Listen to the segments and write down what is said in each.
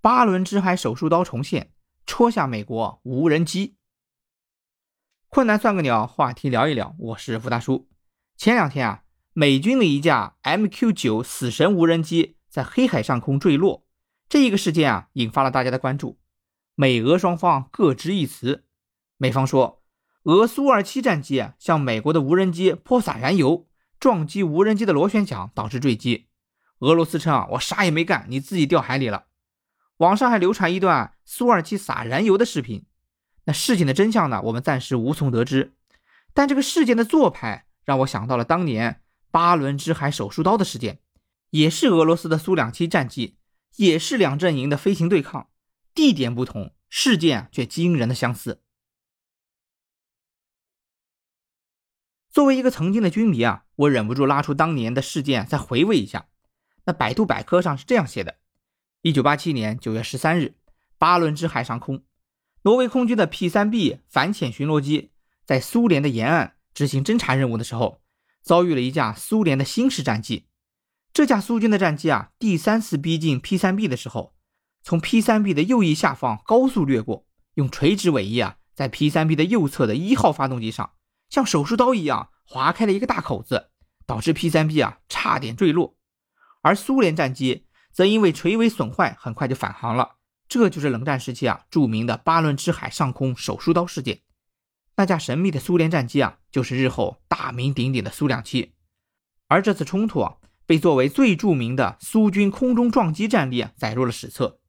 巴伦支海手术刀重现，戳下美国无人机。困难算个鸟，话题聊一聊。我是福大叔。前两天啊，美军的一架 MQ9 死神无人机在黑海上空坠落，这一个事件啊，引发了大家的关注。美俄双方各执一词。美方说，俄苏 -27 战机啊向美国的无人机泼洒燃油，撞击无人机的螺旋桨，导致坠机。俄罗斯称啊，我啥也没干，你自己掉海里了。网上还流传一段苏 -27 撒燃油的视频。那事情的真相呢？我们暂时无从得知。但这个事件的做派让我想到了当年巴伦支海手术刀的事件，也是俄罗斯的苏两七战机，也是两阵营的飞行对抗，地点不同，事件却惊人的相似。作为一个曾经的军迷啊，我忍不住拉出当年的事件再回味一下。那百度百科上是这样写的。一九八七年九月十三日，巴伦支海上空，挪威空军的 P 三 B 反潜巡逻机在苏联的沿岸执行侦察任务的时候，遭遇了一架苏联的新式战机。这架苏军的战机啊，第三次逼近 P 三 B 的时候，从 P 三 B 的右翼下方高速掠过，用垂直尾翼啊，在 P 三 B 的右侧的一号发动机上，像手术刀一样划开了一个大口子，导致 P 三 B 啊差点坠落，而苏联战机。则因为垂尾损坏，很快就返航了。这就是冷战时期啊著名的巴伦支海上空手术刀事件。那架神秘的苏联战机啊，就是日后大名鼎鼎的苏两七。而这次冲突啊，被作为最著名的苏军空中撞击战例载入了史册。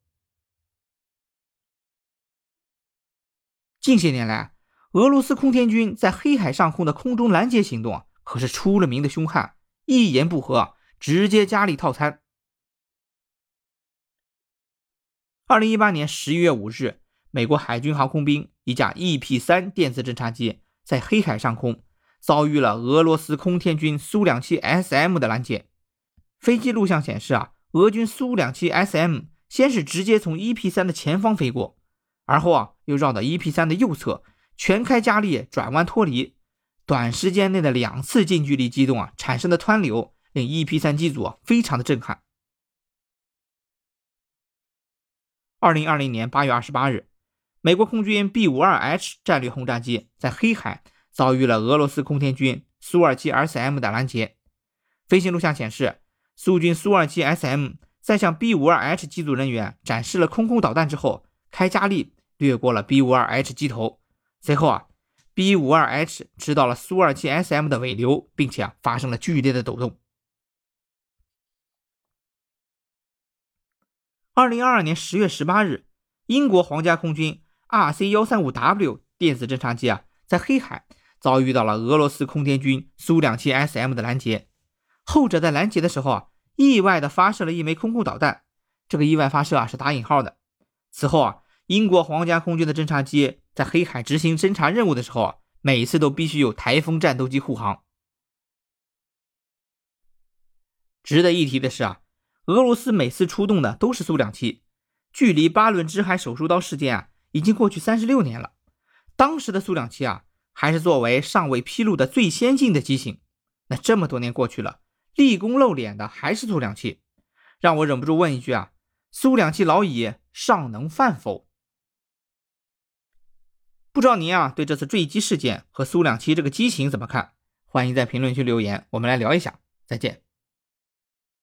近些年来，俄罗斯空天军在黑海上空的空中拦截行动啊，可是出了名的凶悍，一言不合直接加力套餐。二零一八年十一月五日，美国海军航空兵一架 EP 三电子侦察机在黑海上空遭遇了俄罗斯空天军苏两七 SM 的拦截。飞机录像显示啊，俄军苏两七 SM 先是直接从 EP 三的前方飞过，而后啊又绕到 EP 三的右侧，全开加力转弯脱离。短时间内的两次近距离机动啊，产生的湍流令 EP 三机组啊非常的震撼。二零二零年八月二十八日，美国空军 B 五二 H 战略轰炸机在黑海遭遇了俄罗斯空天军苏二七 SM 的拦截。飞行录像显示，苏军苏二七 SM 在向 B 五二 H 机组人员展示了空空导弹之后，开加力掠过了 B 五二 H 机头。随后啊，B 五二 H 吃到了苏二七 SM 的尾流，并且啊发生了剧烈的抖动。二零二二年十月十八日，英国皇家空军 RC 幺三五 W 电子侦察机啊，在黑海遭遇到了俄罗斯空天军苏两七 SM 的拦截。后者在拦截的时候啊，意外的发射了一枚空空导弹。这个意外发射啊，是打引号的。此后啊，英国皇家空军的侦察机在黑海执行侦察任务的时候啊，每次都必须有台风战斗机护航。值得一提的是啊。俄罗斯每次出动的都是苏两七，距离巴伦支海手术刀事件啊，已经过去三十六年了。当时的苏两七啊，还是作为尚未披露的最先进的机型。那这么多年过去了，立功露脸的还是苏两七，让我忍不住问一句啊：苏两七老矣，尚能犯否？不知道您啊，对这次坠机事件和苏两七这个机型怎么看？欢迎在评论区留言，我们来聊一下。再见。